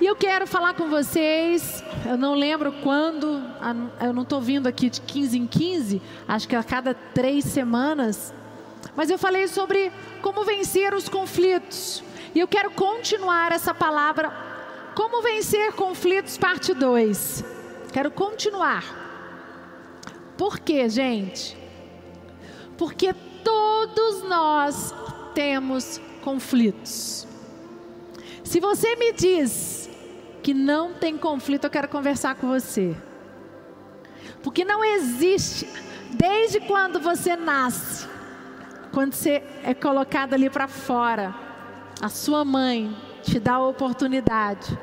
E eu quero falar com vocês, eu não lembro quando, eu não estou vindo aqui de 15 em 15, acho que a cada três semanas, mas eu falei sobre como vencer os conflitos. E eu quero continuar essa palavra, como vencer conflitos, parte 2. Quero continuar. Por quê, gente? Porque todos nós temos conflitos. Se você me diz que não tem conflito, eu quero conversar com você. Porque não existe, desde quando você nasce, quando você é colocado ali para fora, a sua mãe te dá a oportunidade.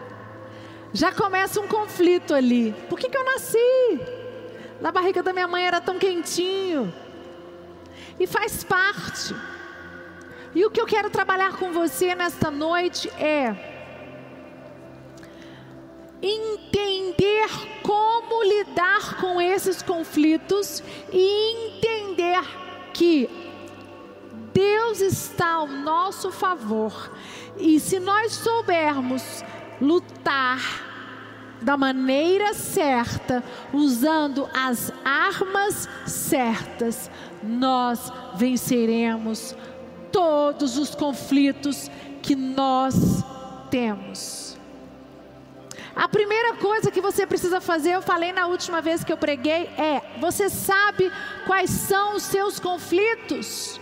Já começa um conflito ali. Por que, que eu nasci? Na barriga da minha mãe era tão quentinho. E faz parte. E o que eu quero trabalhar com você nesta noite é entender como lidar com esses conflitos e entender que Deus está ao nosso favor. E se nós soubermos lutar da maneira certa, usando as armas certas, nós venceremos todos os conflitos que nós temos. A primeira coisa que você precisa fazer, eu falei na última vez que eu preguei, é: você sabe quais são os seus conflitos?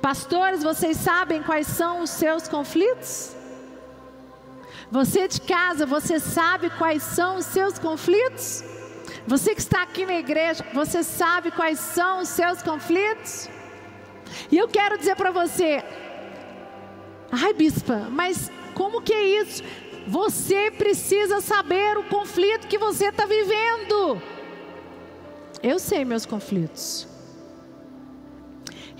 Pastores, vocês sabem quais são os seus conflitos? Você de casa, você sabe quais são os seus conflitos? Você que está aqui na igreja, você sabe quais são os seus conflitos? E eu quero dizer para você, ai bispa, mas como que é isso? Você precisa saber o conflito que você está vivendo. Eu sei meus conflitos.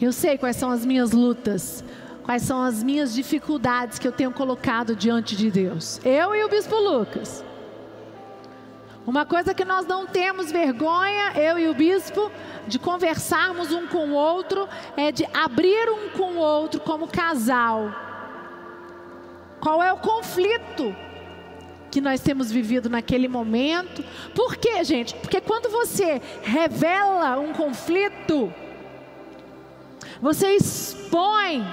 Eu sei quais são as minhas lutas, quais são as minhas dificuldades que eu tenho colocado diante de Deus. Eu e o Bispo Lucas. Uma coisa que nós não temos vergonha, eu e o Bispo, de conversarmos um com o outro, é de abrir um com o outro como casal. Qual é o conflito que nós temos vivido naquele momento? Por quê, gente? Porque quando você revela um conflito, você expõe.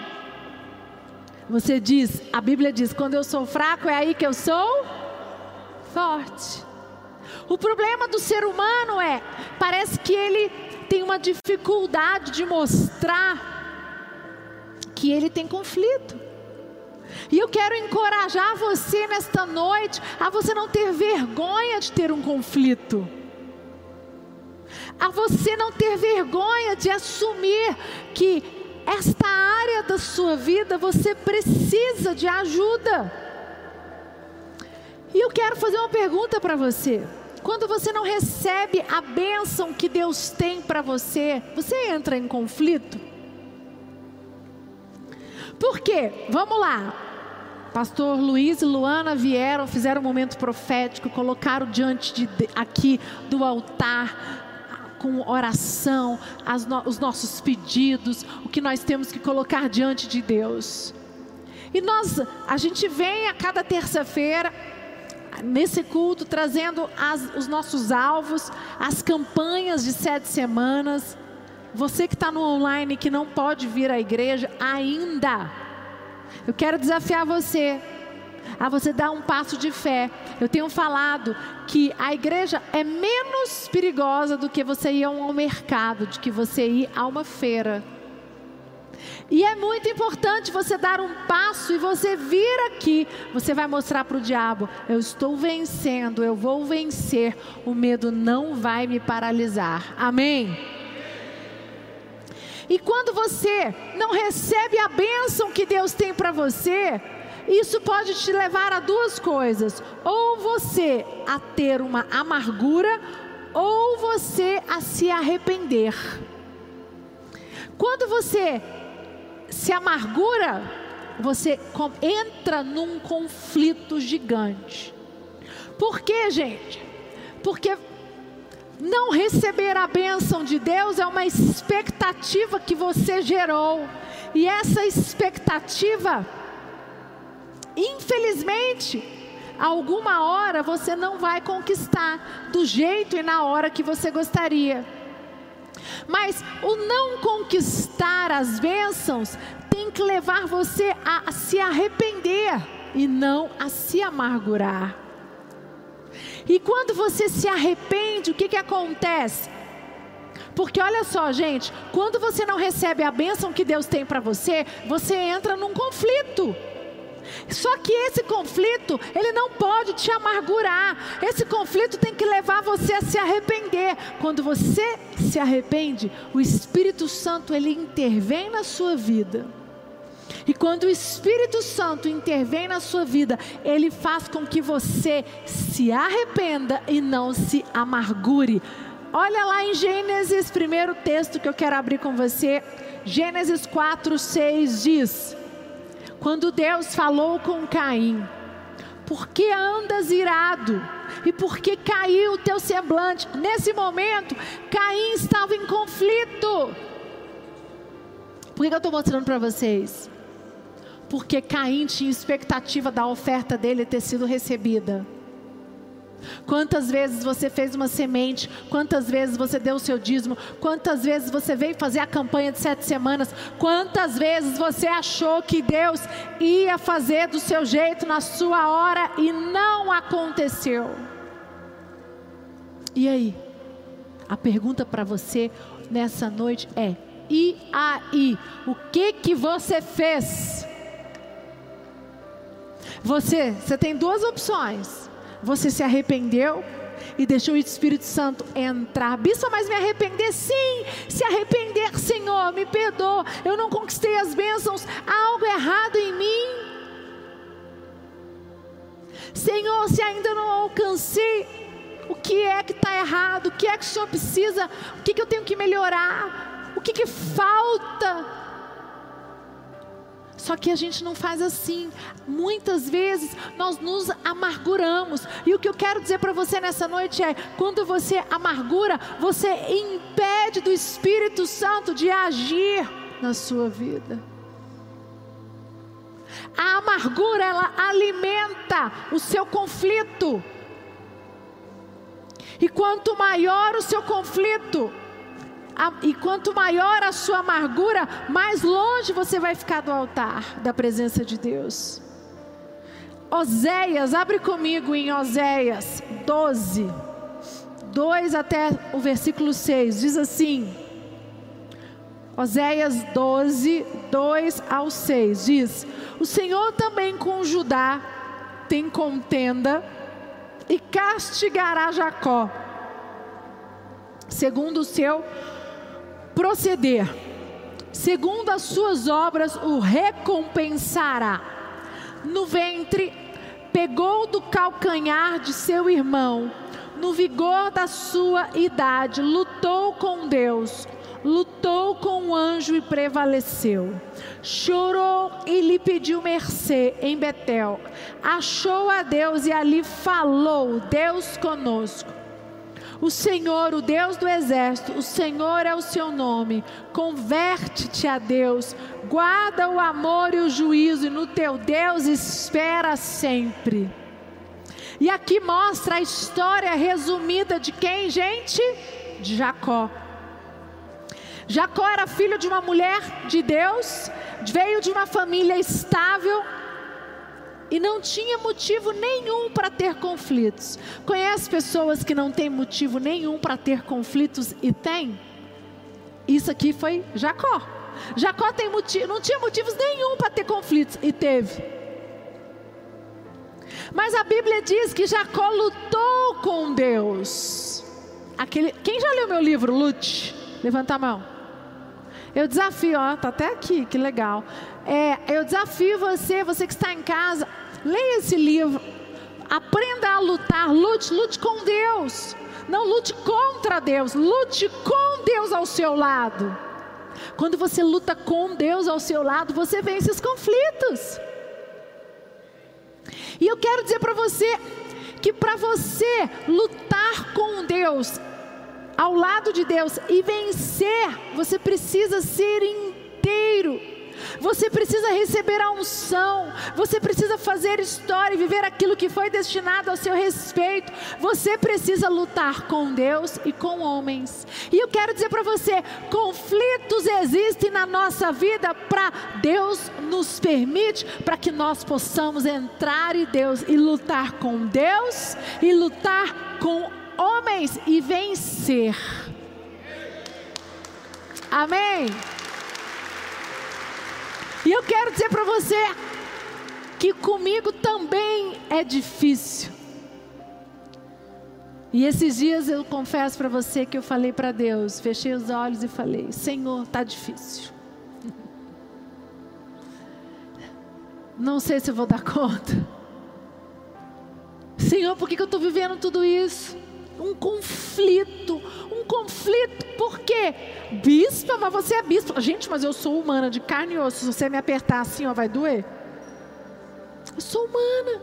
Você diz, a Bíblia diz: quando eu sou fraco, é aí que eu sou forte. O problema do ser humano é, parece que ele tem uma dificuldade de mostrar que ele tem conflito. E eu quero encorajar você nesta noite a você não ter vergonha de ter um conflito a você não ter vergonha de assumir que esta área da sua vida você precisa de ajuda. E eu quero fazer uma pergunta para você. Quando você não recebe a bênção que Deus tem para você, você entra em conflito? Por quê? Vamos lá. Pastor Luiz e Luana vieram, fizeram um momento profético, colocaram diante de aqui do altar com oração, no, os nossos pedidos, o que nós temos que colocar diante de Deus. E nós, a gente vem a cada terça-feira nesse culto trazendo as, os nossos alvos, as campanhas de sete semanas. Você que está no online que não pode vir à igreja ainda, eu quero desafiar você a você dar um passo de fé. Eu tenho falado que a igreja é menos perigosa do que você ir ao mercado, de que você ir a uma feira. E é muito importante você dar um passo e você vir aqui. Você vai mostrar para o diabo: eu estou vencendo, eu vou vencer. O medo não vai me paralisar. Amém? E quando você não recebe a bênção que Deus tem para você, isso pode te levar a duas coisas: ou você a ter uma amargura, ou você a se arrepender. Quando você se amargura, você entra num conflito gigante. Por quê, gente? Porque não receber a bênção de Deus é uma expectativa que você gerou. E essa expectativa Infelizmente, alguma hora você não vai conquistar do jeito e na hora que você gostaria. Mas o não conquistar as bênçãos tem que levar você a se arrepender e não a se amargurar. E quando você se arrepende, o que, que acontece? Porque olha só, gente, quando você não recebe a bênção que Deus tem para você, você entra num conflito. Só que esse conflito, ele não pode te amargurar. Esse conflito tem que levar você a se arrepender. Quando você se arrepende, o Espírito Santo ele intervém na sua vida. E quando o Espírito Santo intervém na sua vida, ele faz com que você se arrependa e não se amargure. Olha lá em Gênesis, primeiro texto que eu quero abrir com você. Gênesis 4, 6 diz: Quando Deus falou com Caim, por que andas irado? E por que caiu o teu semblante? Nesse momento, Caim estava em conflito. Por que eu estou mostrando para vocês? Porque Caim tinha expectativa da oferta dele ter sido recebida. Quantas vezes você fez uma semente? Quantas vezes você deu o seu dízimo? Quantas vezes você veio fazer a campanha de sete semanas? Quantas vezes você achou que Deus ia fazer do seu jeito, na sua hora e não aconteceu? E aí? A pergunta para você nessa noite é: e aí? O que que você fez? Você, você tem duas opções. Você se arrependeu e deixou o Espírito Santo entrar. Bispo, mas me arrepender? Sim, se arrepender, Senhor, me perdoa. Eu não conquistei as bênçãos, há algo errado em mim. Senhor, se ainda não alcancei, o que é que está errado? O que é que o Senhor precisa? O que, que eu tenho que melhorar? O que, que falta? Só que a gente não faz assim. Muitas vezes nós nos amarguramos. E o que eu quero dizer para você nessa noite é: quando você amargura, você impede do Espírito Santo de agir na sua vida. A amargura, ela alimenta o seu conflito. E quanto maior o seu conflito, e quanto maior a sua amargura, mais longe você vai ficar do altar da presença de Deus. Oséias, abre comigo em Oséias 12, 2 até o versículo 6, diz assim: Oséias 12, 2 ao 6, diz: O Senhor também com Judá tem contenda e castigará Jacó, segundo o seu proceder, segundo as suas obras o recompensará. No ventre, pegou do calcanhar de seu irmão, no vigor da sua idade, lutou com Deus, lutou com o anjo e prevaleceu. Chorou e lhe pediu mercê em Betel. Achou a Deus e ali falou: Deus conosco. O Senhor, o Deus do exército, o Senhor é o seu nome. Converte-te a Deus, guarda o amor e o juízo, e no teu Deus espera sempre. E aqui mostra a história resumida de quem, gente? De Jacó. Jacó era filho de uma mulher de Deus, veio de uma família estável, e não tinha motivo nenhum para ter conflitos. Conhece pessoas que não têm motivo nenhum para ter conflitos e tem? Isso aqui foi Jacó. Jacó tem motivo, não tinha motivos nenhum para ter conflitos e teve. Mas a Bíblia diz que Jacó lutou com Deus. Aquele, quem já leu meu livro, Lute? Levanta a mão. Eu desafio, ó, tá até aqui, que legal. É, eu desafio você, você que está em casa, Leia esse livro. Aprenda a lutar. Lute, lute com Deus. Não lute contra Deus. Lute com Deus ao seu lado. Quando você luta com Deus ao seu lado, você vence os conflitos. E eu quero dizer para você que para você lutar com Deus, ao lado de Deus e vencer, você precisa ser inteiro Você precisa receber a unção. Você precisa fazer história e viver aquilo que foi destinado ao seu respeito. Você precisa lutar com Deus e com homens. E eu quero dizer para você: conflitos existem na nossa vida para Deus nos permite para que nós possamos entrar em Deus e lutar com Deus e lutar com homens e vencer. Amém. E eu quero dizer para você que comigo também é difícil. E esses dias eu confesso para você que eu falei para Deus, fechei os olhos e falei: Senhor, tá difícil. Não sei se eu vou dar conta. Senhor, por que, que eu estou vivendo tudo isso? Um conflito, um conflito, por quê? Bispa, mas você é bispa. Gente, mas eu sou humana, de carne e osso. Se você me apertar assim, ó, vai doer? Eu sou humana.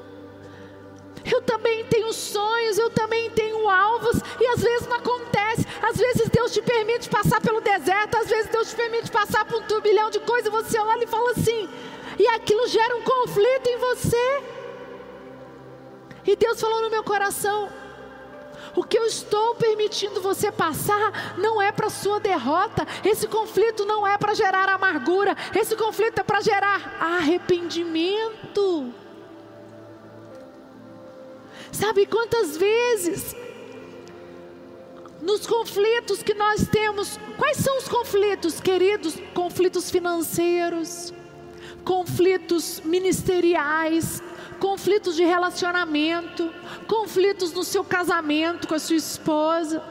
Eu também tenho sonhos, eu também tenho alvos, e às vezes não acontece. Às vezes Deus te permite passar pelo deserto, às vezes Deus te permite passar por um turbilhão de coisas, e você olha e fala assim: e aquilo gera um conflito em você. E Deus falou no meu coração: o que eu estou permitindo você passar não é para sua derrota. Esse conflito não é para gerar amargura. Esse conflito é para gerar arrependimento. Sabe quantas vezes nos conflitos que nós temos, quais são os conflitos, queridos? Conflitos financeiros, conflitos ministeriais, conflitos de relacionamento, conflitos no seu casamento com a sua esposa,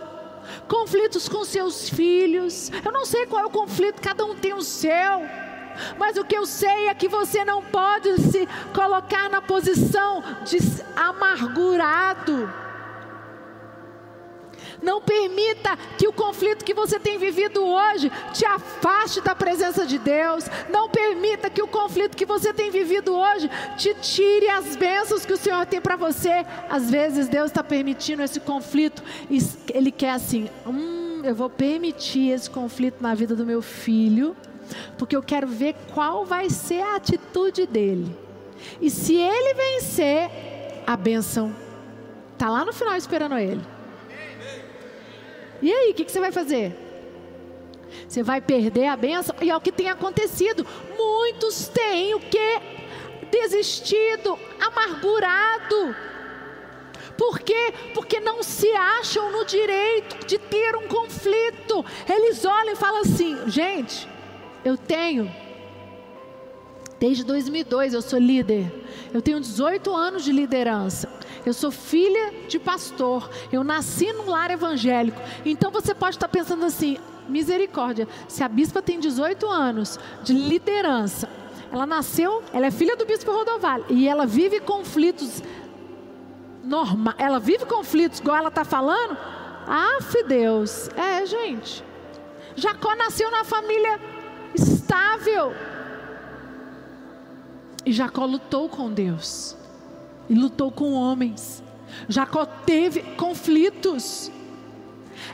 conflitos com seus filhos. Eu não sei qual é o conflito, cada um tem o seu. Mas o que eu sei é que você não pode se colocar na posição de amargurado não permita que o conflito que você tem vivido hoje te afaste da presença de Deus. Não permita que o conflito que você tem vivido hoje te tire as bênçãos que o Senhor tem para você. Às vezes Deus está permitindo esse conflito Ele quer assim: hum, eu vou permitir esse conflito na vida do meu filho, porque eu quero ver qual vai ser a atitude dele. E se ele vencer, a bênção está lá no final esperando ele. E aí, o que, que você vai fazer? Você vai perder a benção, e é o que tem acontecido. Muitos têm o que? Desistido, amargurado. Por quê? Porque não se acham no direito de ter um conflito. Eles olham e falam assim: gente, eu tenho Desde 2002 eu sou líder. Eu tenho 18 anos de liderança. Eu sou filha de pastor. Eu nasci num lar evangélico. Então você pode estar pensando assim: misericórdia, se a bispa tem 18 anos de liderança, ela nasceu, ela é filha do bispo Rodovalho e ela vive conflitos normal, ela vive conflitos igual ela está falando? Ah, Deus, é gente. Jacó nasceu na família estável. E Jacó lutou com Deus. E lutou com homens. Jacó teve conflitos.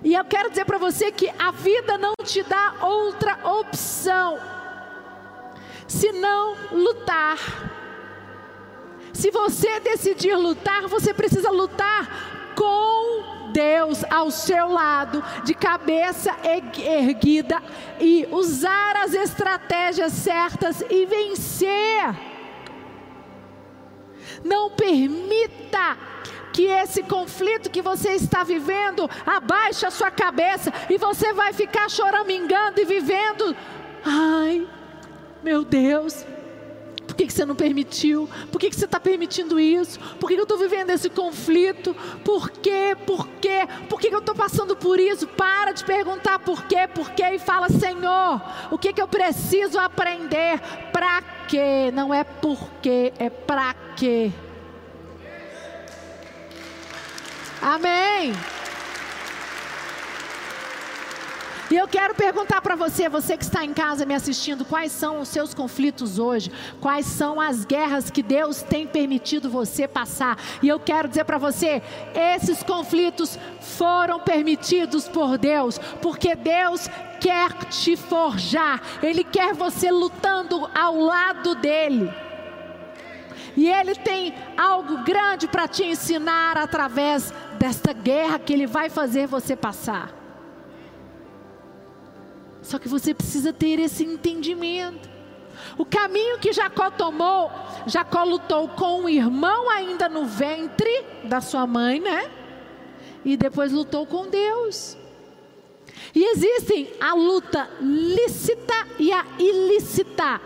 E eu quero dizer para você que a vida não te dá outra opção senão lutar. Se você decidir lutar, você precisa lutar com Deus ao seu lado, de cabeça erguida, e usar as estratégias certas e vencer. Não permita que esse conflito que você está vivendo abaixe a sua cabeça e você vai ficar choramingando e vivendo. Ai, meu Deus, por que, que você não permitiu? Por que, que você está permitindo isso? Por que, eu estou vivendo esse conflito? Por quê? Por quê? Por que, que eu estou passando por isso? Para de perguntar por quê, por quê e fala, Senhor, o que, que eu preciso aprender? Para quê? Não é por quê, é para quê. Amém. E eu quero perguntar para você, você que está em casa me assistindo, quais são os seus conflitos hoje? Quais são as guerras que Deus tem permitido você passar? E eu quero dizer para você, esses conflitos foram permitidos por Deus, porque Deus quer te forjar, Ele quer você lutando ao lado dEle. E Ele tem algo grande para te ensinar através desta guerra que Ele vai fazer você passar. Só que você precisa ter esse entendimento. O caminho que Jacó tomou, Jacó lutou com o irmão ainda no ventre da sua mãe, né? E depois lutou com Deus. E existem a luta lícita e a ilícita.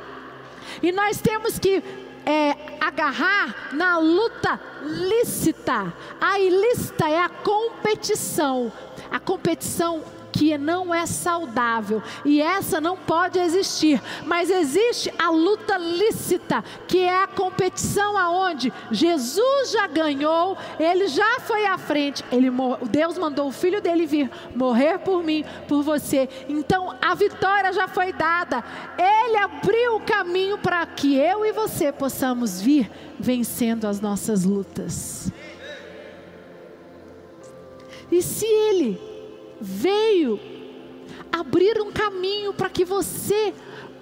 E nós temos que é, agarrar na luta lícita. A ilícita é a competição. A competição que não é saudável e essa não pode existir. Mas existe a luta lícita, que é a competição aonde Jesus já ganhou, ele já foi à frente, ele Deus mandou o filho dele vir morrer por mim, por você. Então a vitória já foi dada. Ele abriu o caminho para que eu e você possamos vir vencendo as nossas lutas. E se ele veio abrir um caminho para que você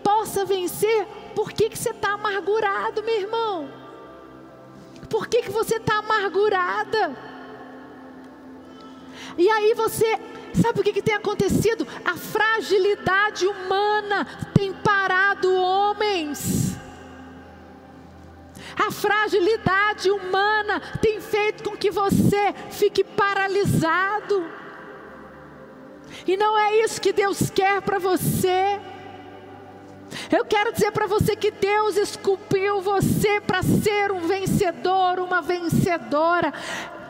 possa vencer. Por que, que você está amargurado, meu irmão? Por que, que você está amargurada? E aí você, sabe o que, que tem acontecido? A fragilidade humana tem parado homens. A fragilidade humana tem feito com que você fique paralisado. E não é isso que Deus quer para você. Eu quero dizer para você que Deus esculpiu você para ser um vencedor, uma vencedora.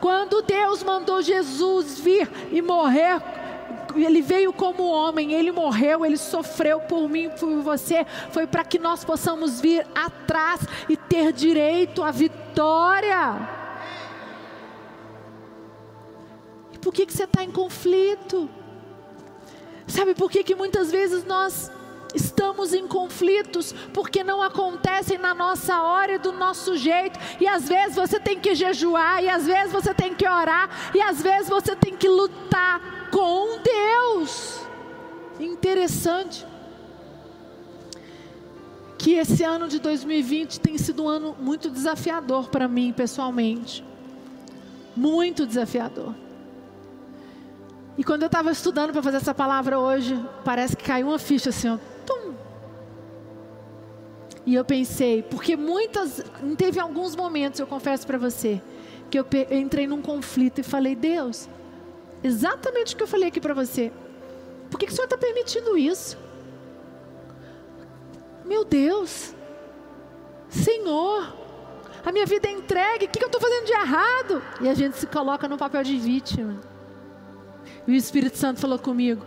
Quando Deus mandou Jesus vir e morrer, ele veio como homem, ele morreu, ele sofreu por mim, por você, foi para que nós possamos vir atrás e ter direito à vitória. E por que, que você está em conflito? Sabe por que, que muitas vezes nós estamos em conflitos? Porque não acontecem na nossa hora e do nosso jeito. E às vezes você tem que jejuar, e às vezes você tem que orar, e às vezes você tem que lutar com Deus. Interessante. Que esse ano de 2020 tem sido um ano muito desafiador para mim pessoalmente. Muito desafiador. E quando eu estava estudando para fazer essa palavra hoje, parece que caiu uma ficha assim, ó, tum. E eu pensei, porque muitas, teve alguns momentos, eu confesso para você, que eu, entrei num conflito e falei, Deus, exatamente o que eu falei aqui para você. Por que, que o Senhor está permitindo isso? Meu Deus, Senhor, a minha vida é entregue, o que, que eu estou fazendo de errado? E a gente se coloca no papel de vítima. E o Espírito Santo falou comigo: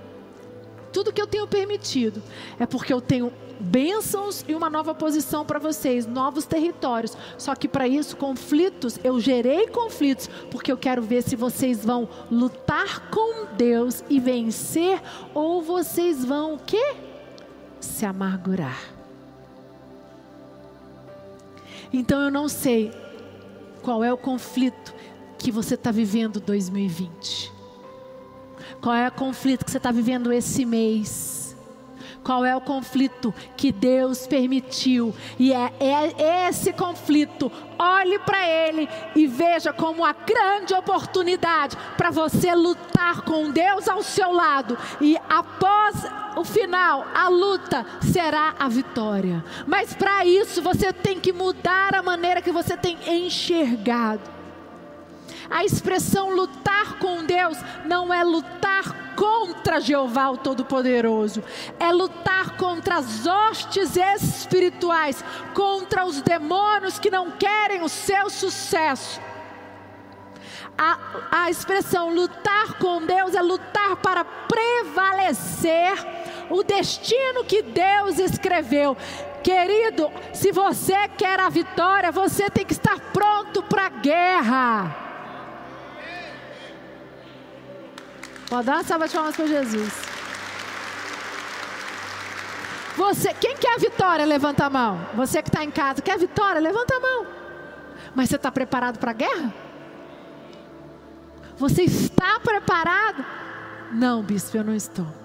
tudo que eu tenho permitido é porque eu tenho bênçãos e uma nova posição para vocês, novos territórios. Só que para isso, conflitos, eu gerei conflitos, porque eu quero ver se vocês vão lutar com Deus e vencer, ou vocês vão o quê? Se amargurar. Então eu não sei qual é o conflito que você está vivendo 2020. Qual é o conflito que você está vivendo esse mês? Qual é o conflito que Deus permitiu? E é, é esse conflito. Olhe para ele e veja como a grande oportunidade para você lutar com Deus ao seu lado. E após o final, a luta será a vitória. Mas para isso você tem que mudar a maneira que você tem enxergado. A expressão lutar com Deus não é lutar contra Jeová o Todo-Poderoso, é lutar contra as hostes espirituais, contra os demônios que não querem o seu sucesso. A, a expressão lutar com Deus é lutar para prevalecer o destino que Deus escreveu. Querido, se você quer a vitória, você tem que estar pronto para a guerra. Pode dar uma salva de palmas para Jesus. Você, quem quer a vitória, levanta a mão. Você que está em casa, quer a vitória, levanta a mão. Mas você está preparado para a guerra? Você está preparado? Não, bispo, eu não estou.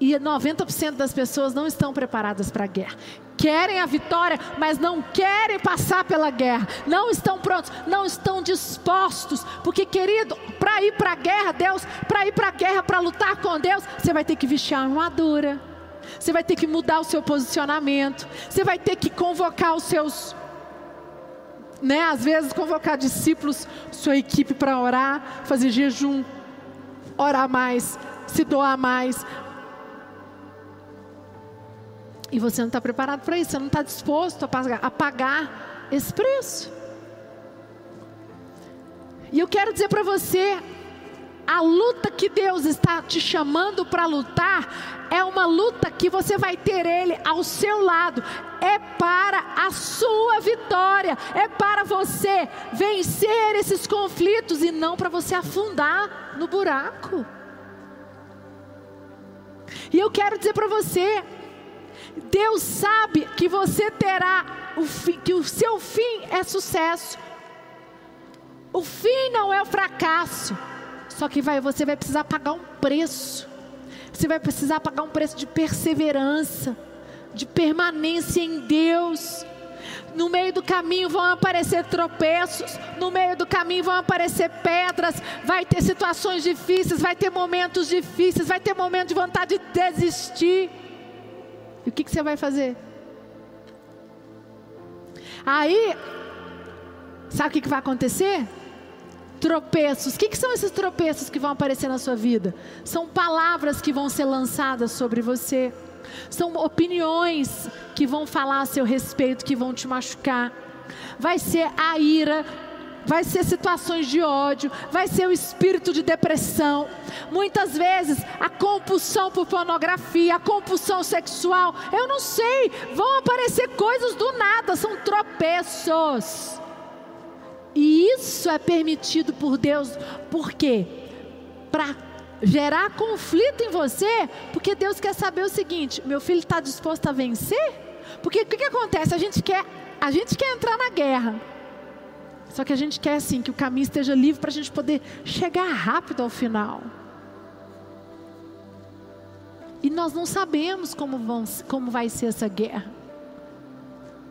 E 90% das pessoas não estão preparadas para a guerra. Querem a vitória, mas não querem passar pela guerra. Não estão prontos, não estão dispostos. Porque, querido, para ir para a guerra, Deus, para ir para a guerra, para lutar com Deus, você vai ter que vestir a armadura. Você vai ter que mudar o seu posicionamento. Você vai ter que convocar os seus né, às vezes convocar discípulos, sua equipe para orar, fazer jejum, orar mais, se doar mais, e você não está preparado para isso, você não está disposto a pagar, a pagar esse preço. E eu quero dizer para você, a luta que Deus está te chamando para lutar é uma luta que você vai ter Ele ao seu lado, é para a sua vitória, é para você vencer esses conflitos e não para você afundar no buraco. E eu quero dizer para você, Deus sabe que você terá o que o seu fim é sucesso. O fim não é o fracasso. Só que vai, você vai precisar pagar um preço. Você vai precisar pagar um preço de perseverança, de permanência em Deus. No meio do caminho vão aparecer tropeços, no meio do caminho vão aparecer pedras, vai ter situações difíceis, vai ter momentos difíceis, vai ter momentos de vontade de desistir. E o que, que você vai fazer? Aí, sabe o que, que vai acontecer? Tropeços. O que, que são esses tropeços que vão aparecer na sua vida? São palavras que vão ser lançadas sobre você. São opiniões que vão falar a seu respeito, que vão te machucar. Vai ser a ira vai ser situações de ódio, vai ser o espírito de depressão. Muitas vezes a compulsão por pornografia, a compulsão sexual, eu não sei, vão aparecer coisas do nada, são tropeços. E isso é permitido por Deus, por quê? Para gerar conflito em você, porque Deus quer saber o seguinte: meu filho está disposto a vencer? Porque o que, que acontece? A gente quer, a gente quer entrar na guerra. Só que a gente quer assim que o caminho esteja livre para a gente poder chegar rápido ao final. E nós não sabemos como, vão, como vai ser essa guerra.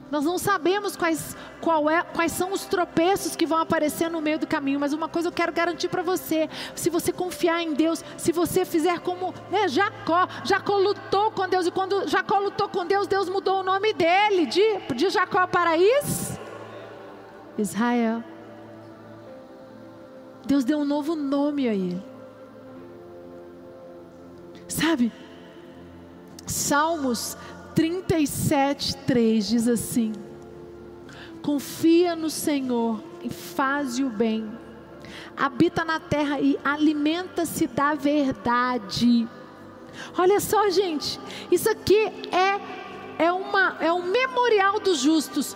Nós não sabemos quais, é, quais são os tropeços que vão aparecer no meio do caminho, mas uma coisa eu quero garantir para você: se você confiar em Deus, se você fizer como né, Jacó, Jacó lutou com Deus, e quando Jacó lutou com Deus, Deus mudou o nome dele de, de Jacó para Is, Israel. Deus deu um novo nome a ele. Sabe? Salmos 37, 3 diz assim: Confia no Senhor e faz o bem. Habita na terra e alimenta-se da verdade. Olha só, gente, isso aqui é, é, uma, é um memorial dos justos.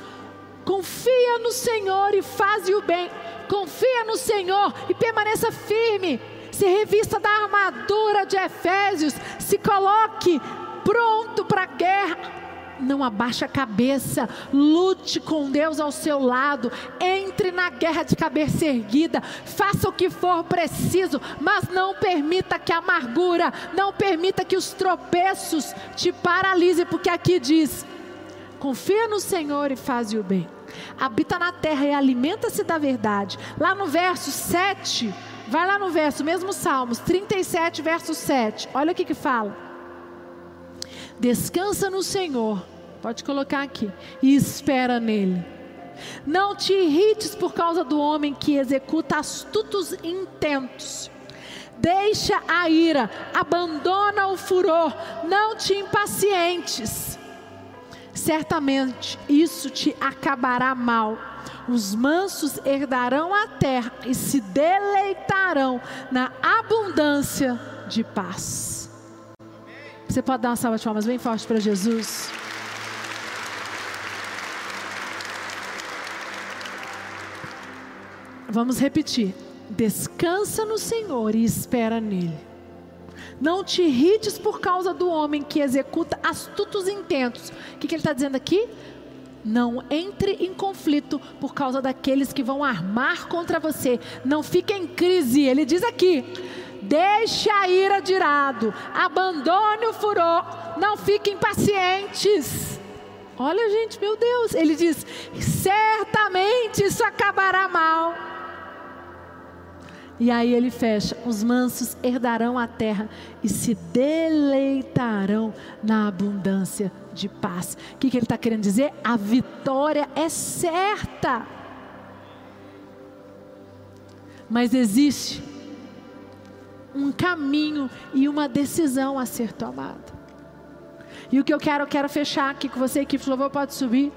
Confia no Senhor e faz o bem. Confia no Senhor e permaneça firme. Se revista da armadura de Efésios. Se coloque pronto para a guerra. Não abaixe a cabeça, lute com Deus ao seu lado, entre na guerra de cabeça erguida, faça o que for preciso, mas não permita que a amargura, não permita que os tropeços te paralisem, porque aqui diz: confia no Senhor e faz o bem. Habita na terra e alimenta-se da verdade. Lá no verso 7, vai lá no verso, mesmo Salmos 37, verso 7. Olha o que que fala. Descansa no Senhor, pode colocar aqui, e espera nele. Não te irrites por causa do homem que executa astutos intentos. Deixa a ira, abandona o furor, não te impacientes certamente isso te acabará mal. Os mansos herdarão a terra e se deleitarão na abundância de paz. Você pode dar uma salva de palmas bem forte para Jesus? Vamos repetir. Descansa no Senhor e espera nele. Não te irrites por causa do homem que executa astutos intentos. O que, que ele está dizendo aqui? Não entre em conflito por causa daqueles que vão armar contra você. Não fique em crise. Ele diz aqui: deixe a ira de lado, abandone o furor, não fiquem impacientes. Olha, gente, meu Deus, ele diz: certamente isso acabará mal. E aí ele fecha: os mansos herdarão a terra e se deleitarão na abundância de paz. O que, que ele está querendo dizer? A vitória é certa. Mas existe um caminho e uma decisão a ser tomada. E o que eu quero, eu quero fechar aqui com você, que louvor pode subir.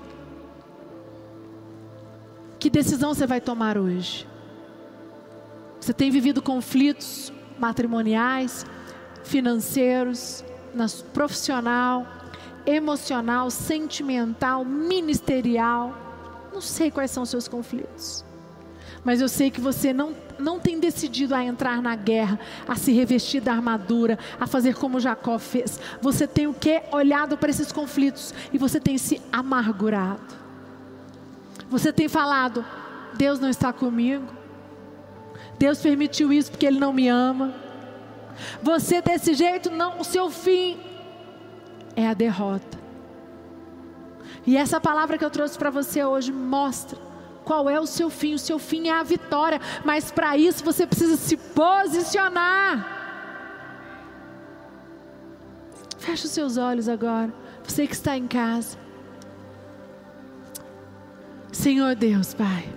Que decisão você vai tomar hoje? Você tem vivido conflitos matrimoniais, financeiros, profissional, emocional, sentimental, ministerial. Não sei quais são os seus conflitos. Mas eu sei que você não, não tem decidido a entrar na guerra, a se revestir da armadura, a fazer como Jacó fez. Você tem o que? Olhado para esses conflitos e você tem se amargurado. Você tem falado: Deus não está comigo. Deus permitiu isso porque Ele não me ama. Você desse jeito, não, o seu fim é a derrota. E essa palavra que eu trouxe para você hoje mostra qual é o seu fim. O seu fim é a vitória, mas para isso você precisa se posicionar. Feche os seus olhos agora, você que está em casa. Senhor Deus, Pai,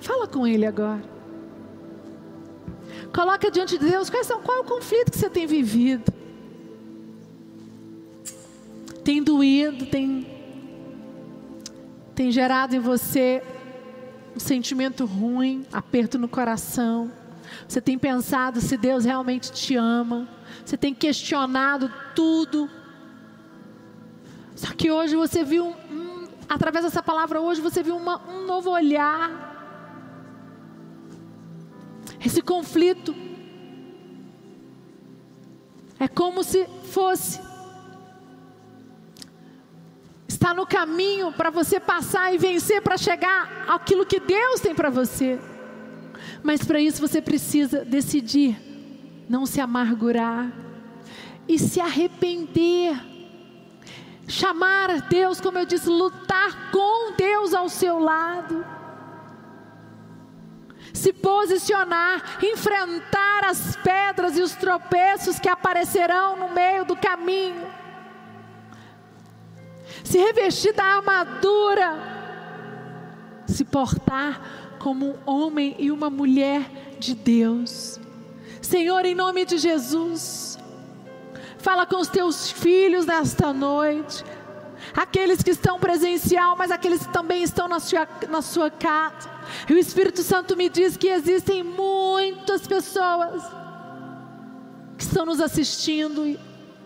fala com Ele agora. Coloca diante de Deus qual é o conflito que você tem vivido tem doído, tem, tem gerado em você um sentimento ruim, aperto no coração. Você tem pensado se Deus realmente te ama. Você tem questionado tudo. Só que hoje você viu, um, através dessa palavra, hoje você viu uma, um novo olhar. Esse conflito é como se fosse está no caminho para você passar e vencer para chegar aquilo que Deus tem para você. Mas para isso você precisa decidir não se amargurar e se arrepender. Chamar Deus, como eu disse, lutar com Deus ao seu lado. Se posicionar, enfrentar as pedras e os tropeços que aparecerão no meio do caminho se revestir da armadura, se portar como um homem e uma mulher de Deus. Senhor, em nome de Jesus, fala com os teus filhos nesta noite, aqueles que estão presencial, mas aqueles que também estão na sua, na sua casa. E o Espírito Santo me diz que existem muitas pessoas que estão nos assistindo,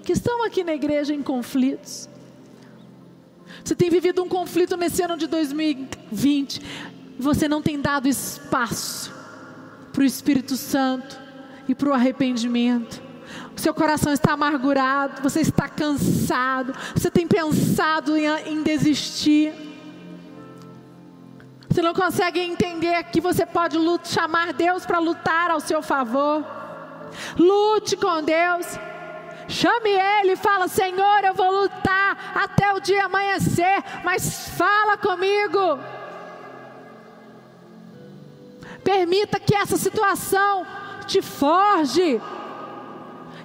que estão aqui na igreja em conflitos. Você tem vivido um conflito nesse ano de 2020. Você não tem dado espaço para o Espírito Santo e para o arrependimento. O seu coração está amargurado, você está cansado, você tem pensado em, em desistir. Você não consegue entender que você pode lutar, chamar Deus para lutar ao seu favor. Lute com Deus. Chame ele e fala: Senhor, eu vou lutar até o dia amanhecer, mas fala comigo. Permita que essa situação te forge.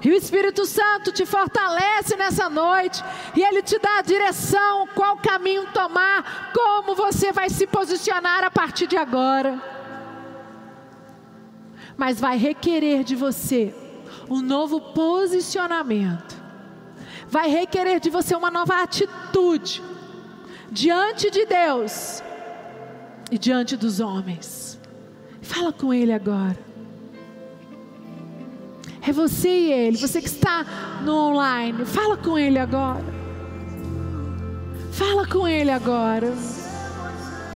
E o Espírito Santo te fortalece nessa noite. E Ele te dá a direção, qual caminho tomar, como você vai se posicionar a partir de agora. Mas vai requerer de você um novo posicionamento. Vai requerer de você uma nova atitude diante de Deus e diante dos homens. Fala com Ele agora. É você e Ele, você que está no online. Fala com Ele agora. Fala com Ele agora.